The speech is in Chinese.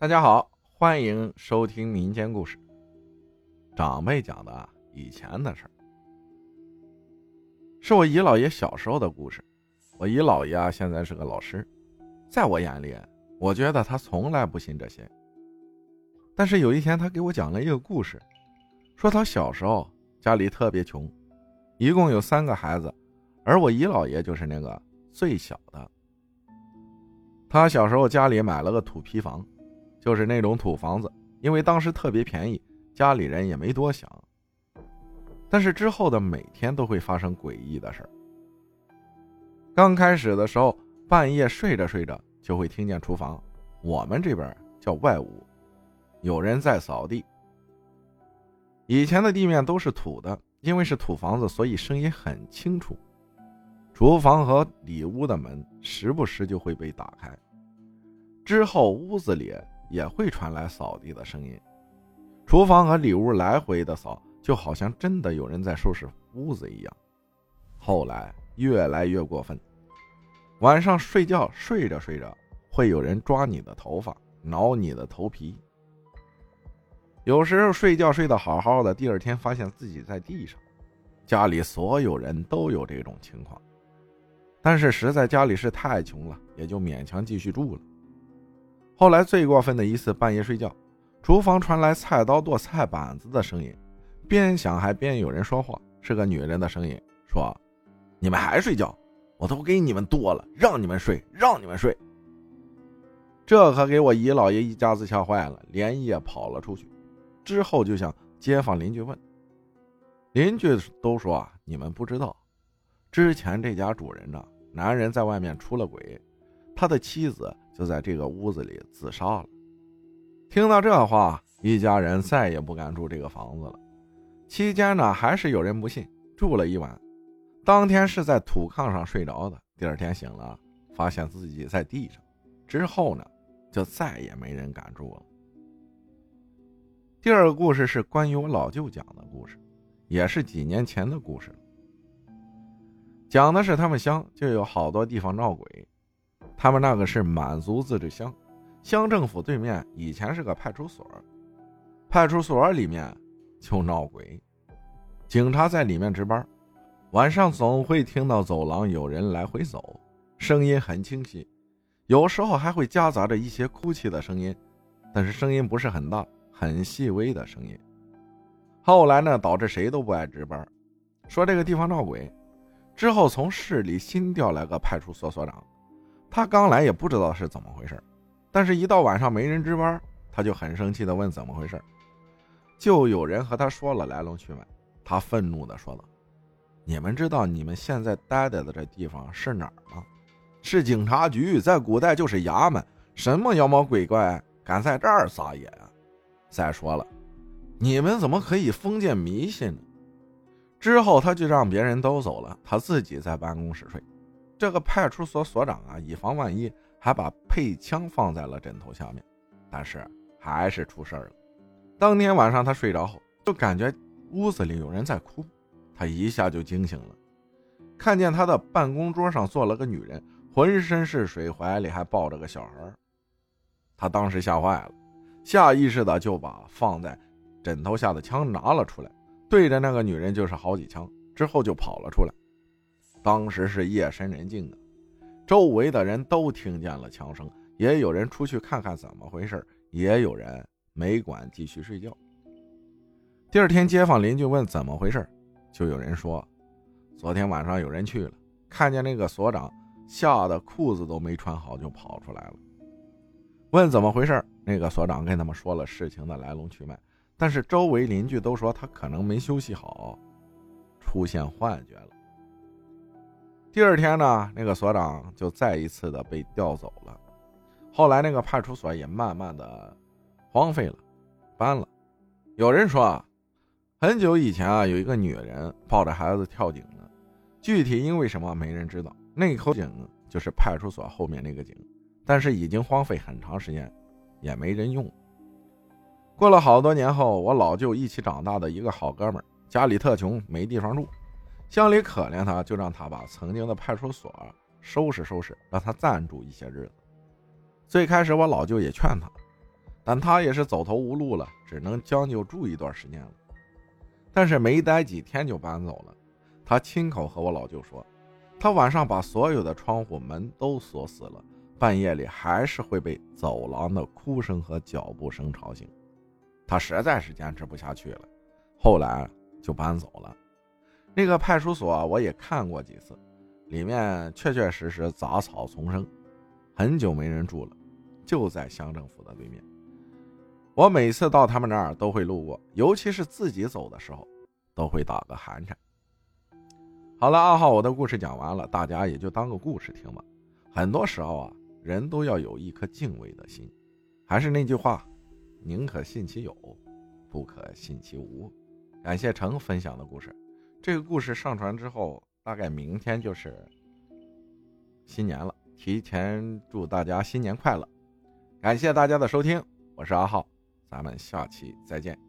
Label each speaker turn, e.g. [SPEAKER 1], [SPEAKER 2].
[SPEAKER 1] 大家好，欢迎收听民间故事。长辈讲的以前的事儿，是我姨姥爷小时候的故事。我姨姥爷啊，现在是个老师，在我眼里，我觉得他从来不信这些。但是有一天，他给我讲了一个故事，说他小时候家里特别穷，一共有三个孩子，而我姨姥爷就是那个最小的。他小时候家里买了个土坯房。就是那种土房子，因为当时特别便宜，家里人也没多想。但是之后的每天都会发生诡异的事。刚开始的时候，半夜睡着睡着就会听见厨房，我们这边叫外屋，有人在扫地。以前的地面都是土的，因为是土房子，所以声音很清楚。厨房和里屋的门时不时就会被打开，之后屋子里。也会传来扫地的声音，厨房和里屋来回的扫，就好像真的有人在收拾屋子一样。后来越来越过分，晚上睡觉睡着睡着，会有人抓你的头发，挠你的头皮。有时候睡觉睡得好好的，第二天发现自己在地上。家里所有人都有这种情况，但是实在家里是太穷了，也就勉强继续住了。后来最过分的一次，半夜睡觉，厨房传来菜刀剁菜板子的声音，边响还边有人说话，是个女人的声音，说：“你们还睡觉？我都给你们剁了，让你们睡，让你们睡。”这可给我姨姥爷一家子吓坏了，连夜跑了出去。之后就向街坊邻居问，邻居都说啊，你们不知道，之前这家主人呢，男人在外面出了轨，他的妻子。就在这个屋子里自杀了。听到这话，一家人再也不敢住这个房子了。期间呢，还是有人不信，住了一晚。当天是在土炕上睡着的，第二天醒了，发现自己在地上。之后呢，就再也没人敢住了。第二个故事是关于我老舅讲的故事，也是几年前的故事讲的是他们乡就有好多地方闹鬼。他们那个是满族自治乡，乡政府对面以前是个派出所，派出所里面就闹鬼，警察在里面值班，晚上总会听到走廊有人来回走，声音很清晰，有时候还会夹杂着一些哭泣的声音，但是声音不是很大，很细微的声音。后来呢，导致谁都不爱值班，说这个地方闹鬼，之后从市里新调来个派出所所长。他刚来也不知道是怎么回事，但是，一到晚上没人值班，他就很生气的问怎么回事，就有人和他说了来龙去脉。他愤怒的说道：“你们知道你们现在待在的这地方是哪儿吗？是警察局，在古代就是衙门。什么妖魔鬼怪敢在这儿撒野啊？再说了，你们怎么可以封建迷信呢？”之后，他就让别人都走了，他自己在办公室睡。这个派出所所长啊，以防万一，还把配枪放在了枕头下面，但是还是出事了。当天晚上他睡着后，就感觉屋子里有人在哭，他一下就惊醒了，看见他的办公桌上坐了个女人，浑身是水，怀里还抱着个小孩。他当时吓坏了，下意识的就把放在枕头下的枪拿了出来，对着那个女人就是好几枪，之后就跑了出来。当时是夜深人静的，周围的人都听见了枪声，也有人出去看看怎么回事，也有人没管继续睡觉。第二天，街坊邻居问怎么回事，就有人说，昨天晚上有人去了，看见那个所长吓得裤子都没穿好就跑出来了。问怎么回事，那个所长跟他们说了事情的来龙去脉，但是周围邻居都说他可能没休息好，出现幻觉了。第二天呢，那个所长就再一次的被调走了。后来那个派出所也慢慢的荒废了，搬了。有人说啊，很久以前啊，有一个女人抱着孩子跳井了，具体因为什么没人知道。那口井就是派出所后面那个井，但是已经荒废很长时间，也没人用。过了好多年后，我老舅一起长大的一个好哥们，家里特穷，没地方住。乡里可怜他，就让他把曾经的派出所收拾收拾，让他暂住一些日子。最开始我老舅也劝他，但他也是走投无路了，只能将就住一段时间了。但是没待几天就搬走了。他亲口和我老舅说，他晚上把所有的窗户门都锁死了，半夜里还是会被走廊的哭声和脚步声吵醒。他实在是坚持不下去了，后来就搬走了。那个派出所我也看过几次，里面确确实实杂草丛生，很久没人住了，就在乡政府的对面。我每次到他们那儿都会路过，尤其是自己走的时候，都会打个寒颤。好了，二号，我的故事讲完了，大家也就当个故事听吧。很多时候啊，人都要有一颗敬畏的心。还是那句话，宁可信其有，不可信其无。感谢成分享的故事。这个故事上传之后，大概明天就是新年了，提前祝大家新年快乐！感谢大家的收听，我是阿浩。咱们下期再见。